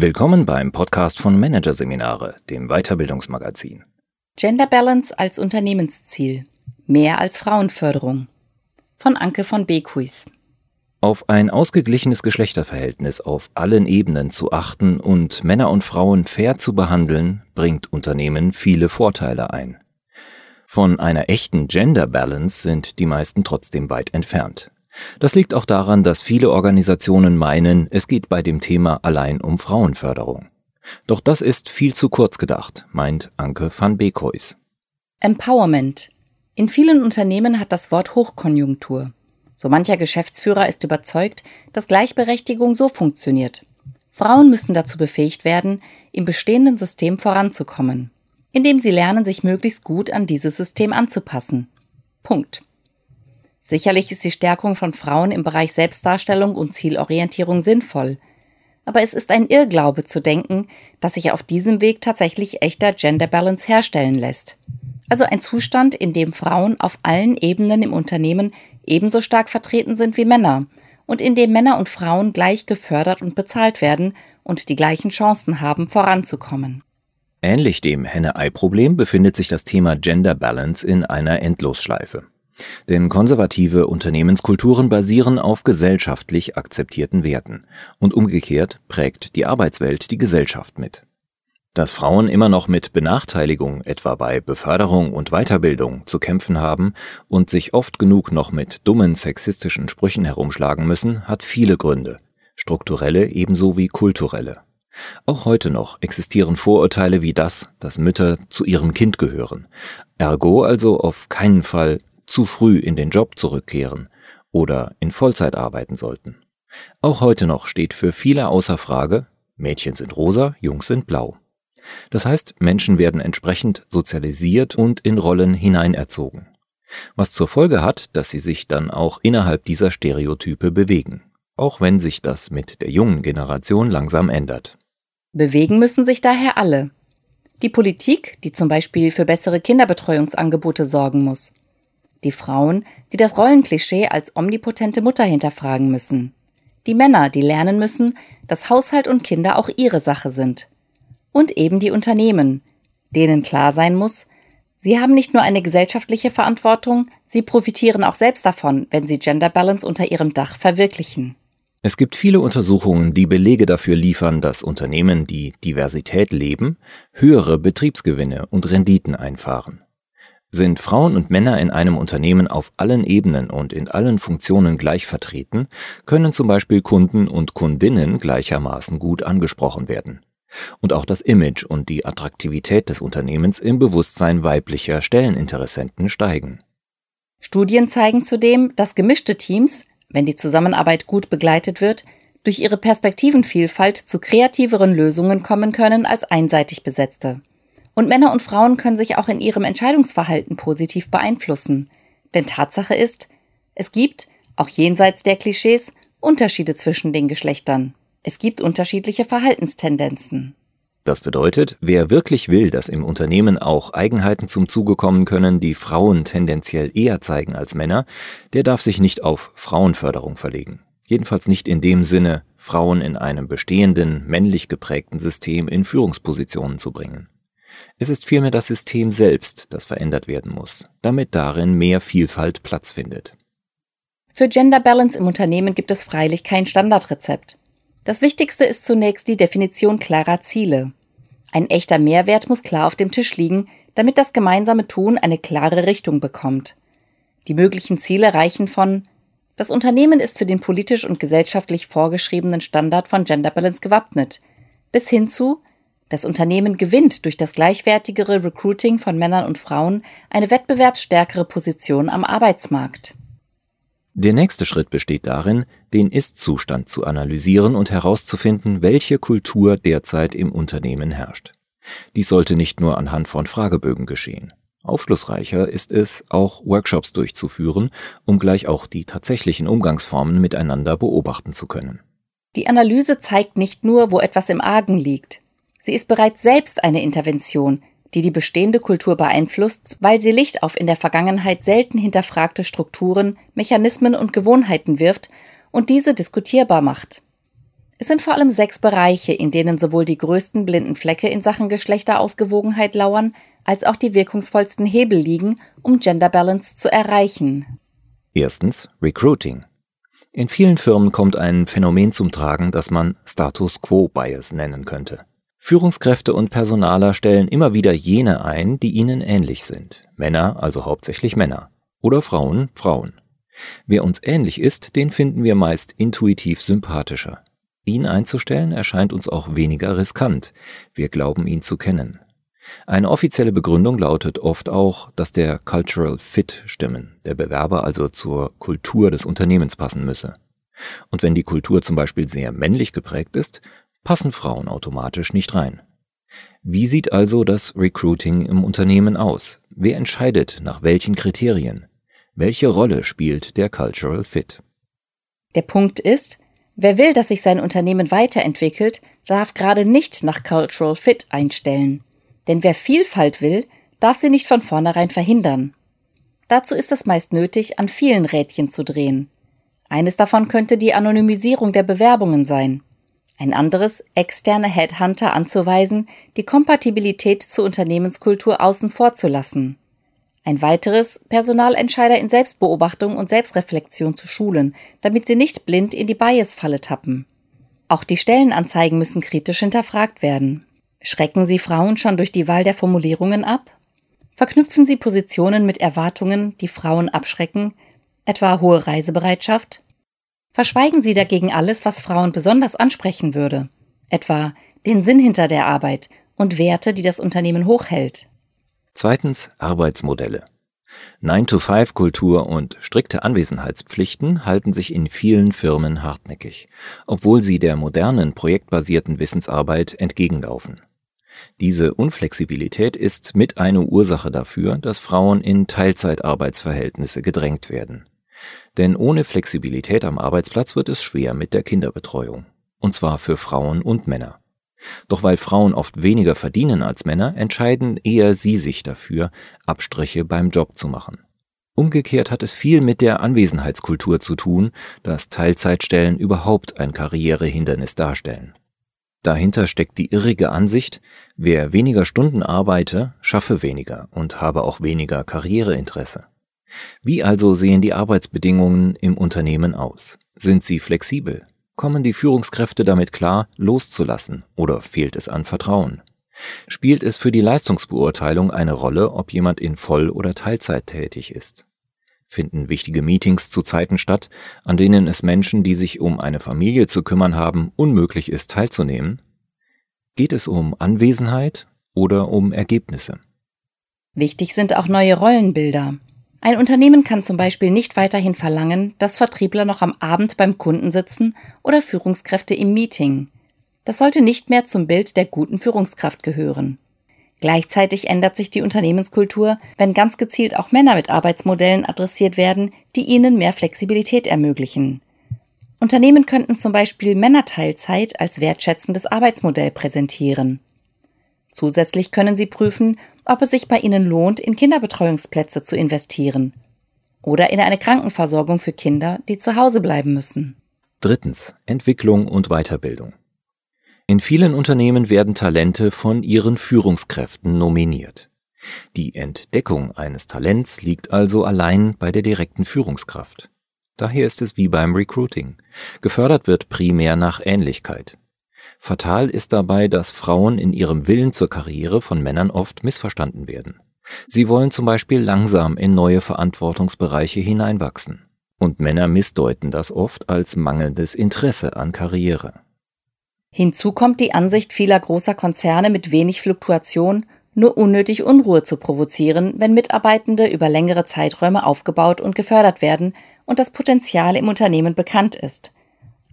Willkommen beim Podcast von Managerseminare, dem Weiterbildungsmagazin. Gender Balance als Unternehmensziel. Mehr als Frauenförderung. Von Anke von Bekuis. Auf ein ausgeglichenes Geschlechterverhältnis auf allen Ebenen zu achten und Männer und Frauen fair zu behandeln, bringt Unternehmen viele Vorteile ein. Von einer echten Gender Balance sind die meisten trotzdem weit entfernt. Das liegt auch daran, dass viele Organisationen meinen, es geht bei dem Thema allein um Frauenförderung. Doch das ist viel zu kurz gedacht, meint Anke van Beekhuis. Empowerment. In vielen Unternehmen hat das Wort Hochkonjunktur. So mancher Geschäftsführer ist überzeugt, dass Gleichberechtigung so funktioniert. Frauen müssen dazu befähigt werden, im bestehenden System voranzukommen, indem sie lernen, sich möglichst gut an dieses System anzupassen. Punkt. Sicherlich ist die Stärkung von Frauen im Bereich Selbstdarstellung und Zielorientierung sinnvoll. Aber es ist ein Irrglaube zu denken, dass sich auf diesem Weg tatsächlich echter Gender Balance herstellen lässt. Also ein Zustand, in dem Frauen auf allen Ebenen im Unternehmen ebenso stark vertreten sind wie Männer und in dem Männer und Frauen gleich gefördert und bezahlt werden und die gleichen Chancen haben, voranzukommen. Ähnlich dem Henne-Ei-Problem befindet sich das Thema Gender Balance in einer Endlosschleife. Denn konservative Unternehmenskulturen basieren auf gesellschaftlich akzeptierten Werten und umgekehrt prägt die Arbeitswelt die Gesellschaft mit. Dass Frauen immer noch mit Benachteiligung, etwa bei Beförderung und Weiterbildung, zu kämpfen haben und sich oft genug noch mit dummen sexistischen Sprüchen herumschlagen müssen, hat viele Gründe, strukturelle ebenso wie kulturelle. Auch heute noch existieren Vorurteile wie das, dass Mütter zu ihrem Kind gehören, ergo also auf keinen Fall zu früh in den Job zurückkehren oder in Vollzeit arbeiten sollten. Auch heute noch steht für viele außer Frage, Mädchen sind rosa, Jungs sind blau. Das heißt, Menschen werden entsprechend sozialisiert und in Rollen hineinerzogen. Was zur Folge hat, dass sie sich dann auch innerhalb dieser Stereotype bewegen, auch wenn sich das mit der jungen Generation langsam ändert. Bewegen müssen sich daher alle. Die Politik, die zum Beispiel für bessere Kinderbetreuungsangebote sorgen muss, die Frauen, die das Rollenklischee als omnipotente Mutter hinterfragen müssen. Die Männer, die lernen müssen, dass Haushalt und Kinder auch ihre Sache sind. Und eben die Unternehmen, denen klar sein muss, sie haben nicht nur eine gesellschaftliche Verantwortung, sie profitieren auch selbst davon, wenn sie Gender Balance unter ihrem Dach verwirklichen. Es gibt viele Untersuchungen, die Belege dafür liefern, dass Unternehmen, die Diversität leben, höhere Betriebsgewinne und Renditen einfahren. Sind Frauen und Männer in einem Unternehmen auf allen Ebenen und in allen Funktionen gleich vertreten, können zum Beispiel Kunden und Kundinnen gleichermaßen gut angesprochen werden. Und auch das Image und die Attraktivität des Unternehmens im Bewusstsein weiblicher Stelleninteressenten steigen. Studien zeigen zudem, dass gemischte Teams, wenn die Zusammenarbeit gut begleitet wird, durch ihre Perspektivenvielfalt zu kreativeren Lösungen kommen können als einseitig besetzte. Und Männer und Frauen können sich auch in ihrem Entscheidungsverhalten positiv beeinflussen. Denn Tatsache ist, es gibt, auch jenseits der Klischees, Unterschiede zwischen den Geschlechtern. Es gibt unterschiedliche Verhaltenstendenzen. Das bedeutet, wer wirklich will, dass im Unternehmen auch Eigenheiten zum Zuge kommen können, die Frauen tendenziell eher zeigen als Männer, der darf sich nicht auf Frauenförderung verlegen. Jedenfalls nicht in dem Sinne, Frauen in einem bestehenden, männlich geprägten System in Führungspositionen zu bringen. Es ist vielmehr das System selbst, das verändert werden muss, damit darin mehr Vielfalt Platz findet. Für Gender Balance im Unternehmen gibt es freilich kein Standardrezept. Das Wichtigste ist zunächst die Definition klarer Ziele. Ein echter Mehrwert muss klar auf dem Tisch liegen, damit das gemeinsame Tun eine klare Richtung bekommt. Die möglichen Ziele reichen von Das Unternehmen ist für den politisch und gesellschaftlich vorgeschriebenen Standard von Gender Balance gewappnet, bis hin zu das Unternehmen gewinnt durch das gleichwertigere Recruiting von Männern und Frauen eine wettbewerbsstärkere Position am Arbeitsmarkt. Der nächste Schritt besteht darin, den Ist-Zustand zu analysieren und herauszufinden, welche Kultur derzeit im Unternehmen herrscht. Dies sollte nicht nur anhand von Fragebögen geschehen. Aufschlussreicher ist es, auch Workshops durchzuführen, um gleich auch die tatsächlichen Umgangsformen miteinander beobachten zu können. Die Analyse zeigt nicht nur, wo etwas im Argen liegt, Sie ist bereits selbst eine Intervention, die die bestehende Kultur beeinflusst, weil sie Licht auf in der Vergangenheit selten hinterfragte Strukturen, Mechanismen und Gewohnheiten wirft und diese diskutierbar macht. Es sind vor allem sechs Bereiche, in denen sowohl die größten blinden Flecke in Sachen Geschlechterausgewogenheit lauern, als auch die wirkungsvollsten Hebel liegen, um Gender Balance zu erreichen. Erstens Recruiting. In vielen Firmen kommt ein Phänomen zum Tragen, das man Status Quo Bias nennen könnte. Führungskräfte und Personaler stellen immer wieder jene ein, die ihnen ähnlich sind. Männer, also hauptsächlich Männer. Oder Frauen, Frauen. Wer uns ähnlich ist, den finden wir meist intuitiv sympathischer. Ihn einzustellen erscheint uns auch weniger riskant. Wir glauben ihn zu kennen. Eine offizielle Begründung lautet oft auch, dass der Cultural Fit stimmen, der Bewerber also zur Kultur des Unternehmens passen müsse. Und wenn die Kultur zum Beispiel sehr männlich geprägt ist, passen Frauen automatisch nicht rein. Wie sieht also das Recruiting im Unternehmen aus? Wer entscheidet nach welchen Kriterien? Welche Rolle spielt der Cultural Fit? Der Punkt ist, wer will, dass sich sein Unternehmen weiterentwickelt, darf gerade nicht nach Cultural Fit einstellen. Denn wer Vielfalt will, darf sie nicht von vornherein verhindern. Dazu ist es meist nötig, an vielen Rädchen zu drehen. Eines davon könnte die Anonymisierung der Bewerbungen sein. Ein anderes, externe Headhunter anzuweisen, die Kompatibilität zur Unternehmenskultur außen vor zu lassen. Ein weiteres, Personalentscheider in Selbstbeobachtung und Selbstreflexion zu schulen, damit sie nicht blind in die Bias-Falle tappen. Auch die Stellenanzeigen müssen kritisch hinterfragt werden. Schrecken Sie Frauen schon durch die Wahl der Formulierungen ab? Verknüpfen Sie Positionen mit Erwartungen, die Frauen abschrecken, etwa hohe Reisebereitschaft? Verschweigen Sie dagegen alles, was Frauen besonders ansprechen würde, etwa den Sinn hinter der Arbeit und Werte, die das Unternehmen hochhält. Zweitens Arbeitsmodelle. 9-to-5-Kultur und strikte Anwesenheitspflichten halten sich in vielen Firmen hartnäckig, obwohl sie der modernen projektbasierten Wissensarbeit entgegenlaufen. Diese Unflexibilität ist mit eine Ursache dafür, dass Frauen in Teilzeitarbeitsverhältnisse gedrängt werden. Denn ohne Flexibilität am Arbeitsplatz wird es schwer mit der Kinderbetreuung. Und zwar für Frauen und Männer. Doch weil Frauen oft weniger verdienen als Männer, entscheiden eher sie sich dafür, Abstriche beim Job zu machen. Umgekehrt hat es viel mit der Anwesenheitskultur zu tun, dass Teilzeitstellen überhaupt ein Karrierehindernis darstellen. Dahinter steckt die irrige Ansicht, wer weniger Stunden arbeite, schaffe weniger und habe auch weniger Karriereinteresse. Wie also sehen die Arbeitsbedingungen im Unternehmen aus? Sind sie flexibel? Kommen die Führungskräfte damit klar, loszulassen oder fehlt es an Vertrauen? Spielt es für die Leistungsbeurteilung eine Rolle, ob jemand in Voll- oder Teilzeit tätig ist? Finden wichtige Meetings zu Zeiten statt, an denen es Menschen, die sich um eine Familie zu kümmern haben, unmöglich ist teilzunehmen? Geht es um Anwesenheit oder um Ergebnisse? Wichtig sind auch neue Rollenbilder. Ein Unternehmen kann zum Beispiel nicht weiterhin verlangen, dass Vertriebler noch am Abend beim Kunden sitzen oder Führungskräfte im Meeting. Das sollte nicht mehr zum Bild der guten Führungskraft gehören. Gleichzeitig ändert sich die Unternehmenskultur, wenn ganz gezielt auch Männer mit Arbeitsmodellen adressiert werden, die ihnen mehr Flexibilität ermöglichen. Unternehmen könnten zum Beispiel Männerteilzeit als wertschätzendes Arbeitsmodell präsentieren. Zusätzlich können sie prüfen, ob es sich bei ihnen lohnt, in Kinderbetreuungsplätze zu investieren oder in eine Krankenversorgung für Kinder, die zu Hause bleiben müssen. Drittens. Entwicklung und Weiterbildung. In vielen Unternehmen werden Talente von ihren Führungskräften nominiert. Die Entdeckung eines Talents liegt also allein bei der direkten Führungskraft. Daher ist es wie beim Recruiting. Gefördert wird primär nach Ähnlichkeit. Fatal ist dabei, dass Frauen in ihrem Willen zur Karriere von Männern oft missverstanden werden. Sie wollen zum Beispiel langsam in neue Verantwortungsbereiche hineinwachsen. Und Männer missdeuten das oft als mangelndes Interesse an Karriere. Hinzu kommt die Ansicht vieler großer Konzerne mit wenig Fluktuation, nur unnötig Unruhe zu provozieren, wenn Mitarbeitende über längere Zeiträume aufgebaut und gefördert werden und das Potenzial im Unternehmen bekannt ist.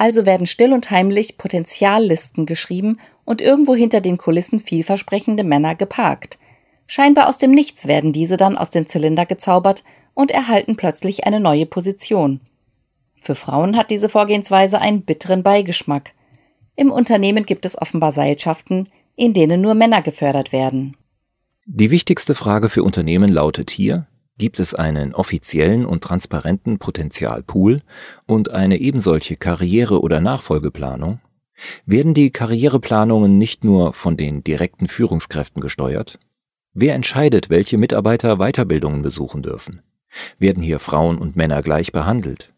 Also werden still und heimlich Potenziallisten geschrieben und irgendwo hinter den Kulissen vielversprechende Männer geparkt. Scheinbar aus dem Nichts werden diese dann aus dem Zylinder gezaubert und erhalten plötzlich eine neue Position. Für Frauen hat diese Vorgehensweise einen bitteren Beigeschmack. Im Unternehmen gibt es offenbar Seilschaften, in denen nur Männer gefördert werden. Die wichtigste Frage für Unternehmen lautet hier, Gibt es einen offiziellen und transparenten Potenzialpool und eine ebensolche Karriere- oder Nachfolgeplanung? Werden die Karriereplanungen nicht nur von den direkten Führungskräften gesteuert? Wer entscheidet, welche Mitarbeiter Weiterbildungen besuchen dürfen? Werden hier Frauen und Männer gleich behandelt?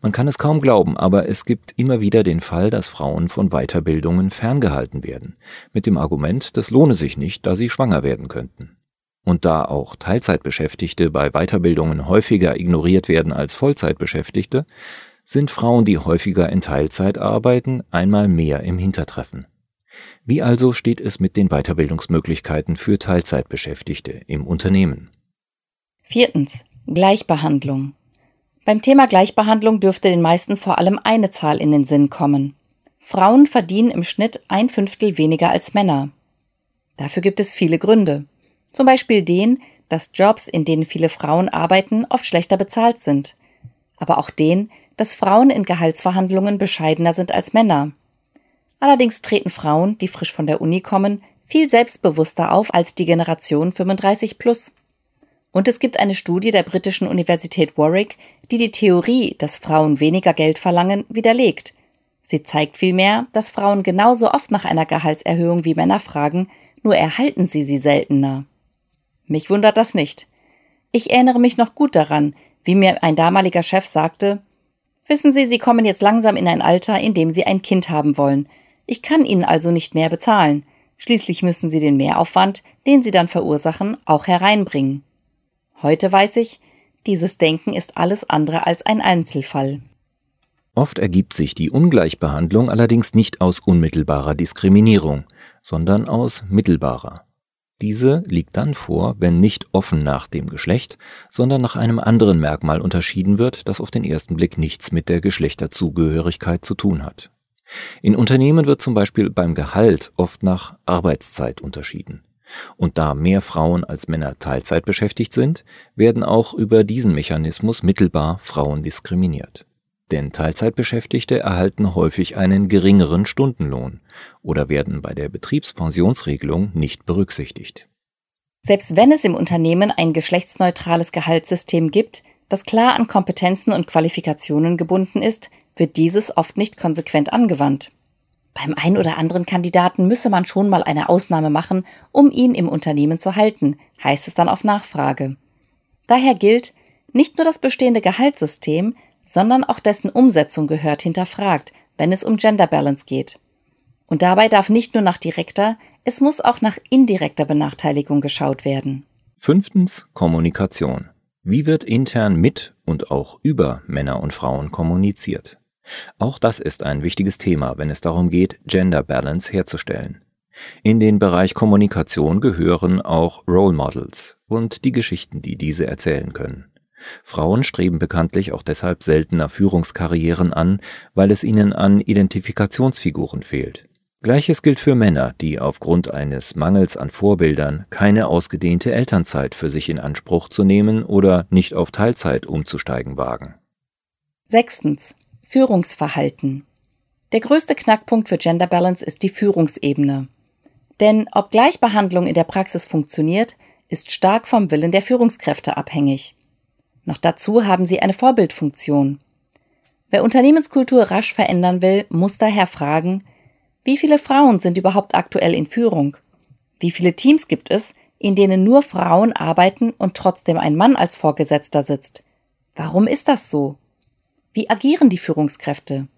Man kann es kaum glauben, aber es gibt immer wieder den Fall, dass Frauen von Weiterbildungen ferngehalten werden, mit dem Argument, das lohne sich nicht, da sie schwanger werden könnten. Und da auch Teilzeitbeschäftigte bei Weiterbildungen häufiger ignoriert werden als Vollzeitbeschäftigte, sind Frauen, die häufiger in Teilzeit arbeiten, einmal mehr im Hintertreffen. Wie also steht es mit den Weiterbildungsmöglichkeiten für Teilzeitbeschäftigte im Unternehmen? Viertens. Gleichbehandlung. Beim Thema Gleichbehandlung dürfte den meisten vor allem eine Zahl in den Sinn kommen. Frauen verdienen im Schnitt ein Fünftel weniger als Männer. Dafür gibt es viele Gründe. Zum Beispiel den, dass Jobs, in denen viele Frauen arbeiten, oft schlechter bezahlt sind. Aber auch den, dass Frauen in Gehaltsverhandlungen bescheidener sind als Männer. Allerdings treten Frauen, die frisch von der Uni kommen, viel selbstbewusster auf als die Generation 35 plus. Und es gibt eine Studie der britischen Universität Warwick, die die Theorie, dass Frauen weniger Geld verlangen, widerlegt. Sie zeigt vielmehr, dass Frauen genauso oft nach einer Gehaltserhöhung wie Männer fragen, nur erhalten sie sie seltener. Mich wundert das nicht. Ich erinnere mich noch gut daran, wie mir ein damaliger Chef sagte, Wissen Sie, Sie kommen jetzt langsam in ein Alter, in dem Sie ein Kind haben wollen. Ich kann Ihnen also nicht mehr bezahlen. Schließlich müssen Sie den Mehraufwand, den Sie dann verursachen, auch hereinbringen. Heute weiß ich, dieses Denken ist alles andere als ein Einzelfall. Oft ergibt sich die Ungleichbehandlung allerdings nicht aus unmittelbarer Diskriminierung, sondern aus mittelbarer. Diese liegt dann vor, wenn nicht offen nach dem Geschlecht, sondern nach einem anderen Merkmal unterschieden wird, das auf den ersten Blick nichts mit der Geschlechterzugehörigkeit zu tun hat. In Unternehmen wird zum Beispiel beim Gehalt oft nach Arbeitszeit unterschieden. Und da mehr Frauen als Männer Teilzeit beschäftigt sind, werden auch über diesen Mechanismus mittelbar Frauen diskriminiert. Denn Teilzeitbeschäftigte erhalten häufig einen geringeren Stundenlohn oder werden bei der Betriebspensionsregelung nicht berücksichtigt. Selbst wenn es im Unternehmen ein geschlechtsneutrales Gehaltssystem gibt, das klar an Kompetenzen und Qualifikationen gebunden ist, wird dieses oft nicht konsequent angewandt. Beim ein oder anderen Kandidaten müsse man schon mal eine Ausnahme machen, um ihn im Unternehmen zu halten, heißt es dann auf Nachfrage. Daher gilt, nicht nur das bestehende Gehaltssystem, sondern auch dessen Umsetzung gehört hinterfragt, wenn es um Gender Balance geht. Und dabei darf nicht nur nach direkter, es muss auch nach indirekter Benachteiligung geschaut werden. Fünftens Kommunikation. Wie wird intern mit und auch über Männer und Frauen kommuniziert? Auch das ist ein wichtiges Thema, wenn es darum geht, Gender Balance herzustellen. In den Bereich Kommunikation gehören auch Role Models und die Geschichten, die diese erzählen können. Frauen streben bekanntlich auch deshalb seltener Führungskarrieren an, weil es ihnen an Identifikationsfiguren fehlt. Gleiches gilt für Männer, die aufgrund eines Mangels an Vorbildern keine ausgedehnte Elternzeit für sich in Anspruch zu nehmen oder nicht auf Teilzeit umzusteigen wagen. Sechstens. Führungsverhalten. Der größte Knackpunkt für Gender Balance ist die Führungsebene. Denn ob Gleichbehandlung in der Praxis funktioniert, ist stark vom Willen der Führungskräfte abhängig. Noch dazu haben sie eine Vorbildfunktion. Wer Unternehmenskultur rasch verändern will, muss daher fragen, wie viele Frauen sind überhaupt aktuell in Führung? Wie viele Teams gibt es, in denen nur Frauen arbeiten und trotzdem ein Mann als Vorgesetzter sitzt? Warum ist das so? Wie agieren die Führungskräfte?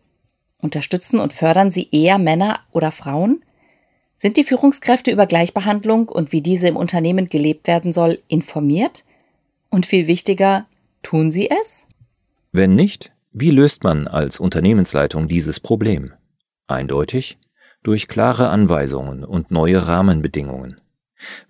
Unterstützen und fördern sie eher Männer oder Frauen? Sind die Führungskräfte über Gleichbehandlung und wie diese im Unternehmen gelebt werden soll informiert? Und viel wichtiger, tun sie es? Wenn nicht, wie löst man als Unternehmensleitung dieses Problem? Eindeutig durch klare Anweisungen und neue Rahmenbedingungen.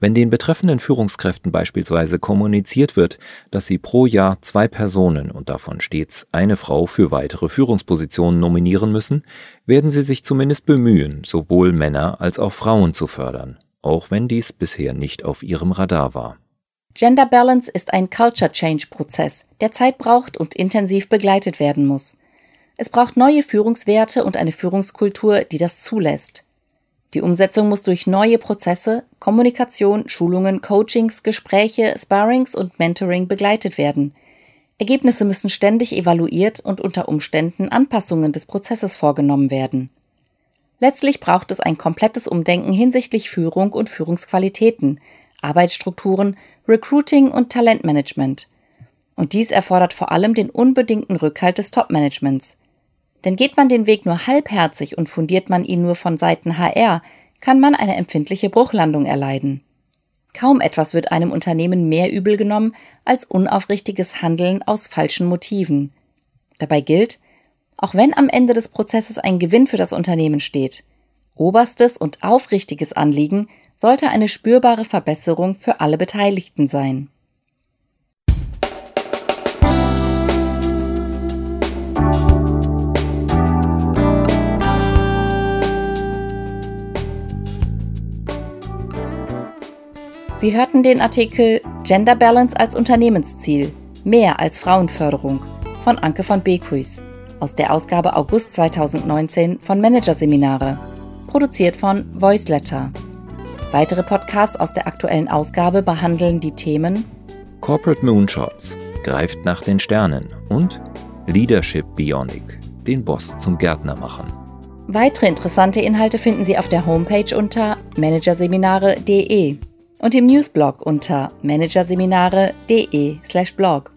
Wenn den betreffenden Führungskräften beispielsweise kommuniziert wird, dass sie pro Jahr zwei Personen und davon stets eine Frau für weitere Führungspositionen nominieren müssen, werden sie sich zumindest bemühen, sowohl Männer als auch Frauen zu fördern, auch wenn dies bisher nicht auf ihrem Radar war. Gender Balance ist ein Culture Change Prozess, der Zeit braucht und intensiv begleitet werden muss. Es braucht neue Führungswerte und eine Führungskultur, die das zulässt. Die Umsetzung muss durch neue Prozesse, Kommunikation, Schulungen, Coachings, Gespräche, Sparrings und Mentoring begleitet werden. Ergebnisse müssen ständig evaluiert und unter Umständen Anpassungen des Prozesses vorgenommen werden. Letztlich braucht es ein komplettes Umdenken hinsichtlich Führung und Führungsqualitäten, Arbeitsstrukturen, Recruiting und Talentmanagement. Und dies erfordert vor allem den unbedingten Rückhalt des Topmanagements. Denn geht man den Weg nur halbherzig und fundiert man ihn nur von Seiten HR, kann man eine empfindliche Bruchlandung erleiden. Kaum etwas wird einem Unternehmen mehr übel genommen als unaufrichtiges Handeln aus falschen Motiven. Dabei gilt, auch wenn am Ende des Prozesses ein Gewinn für das Unternehmen steht, oberstes und aufrichtiges Anliegen sollte eine spürbare Verbesserung für alle Beteiligten sein. Sie hörten den Artikel Gender Balance als Unternehmensziel, mehr als Frauenförderung von Anke von Beekuis aus der Ausgabe August 2019 von Managerseminare, produziert von Voiceletter. Weitere Podcasts aus der aktuellen Ausgabe behandeln die Themen Corporate Moonshots, greift nach den Sternen und Leadership Bionic, den Boss zum Gärtner machen. Weitere interessante Inhalte finden Sie auf der Homepage unter managerseminare.de und im Newsblog unter managerseminare.de/blog.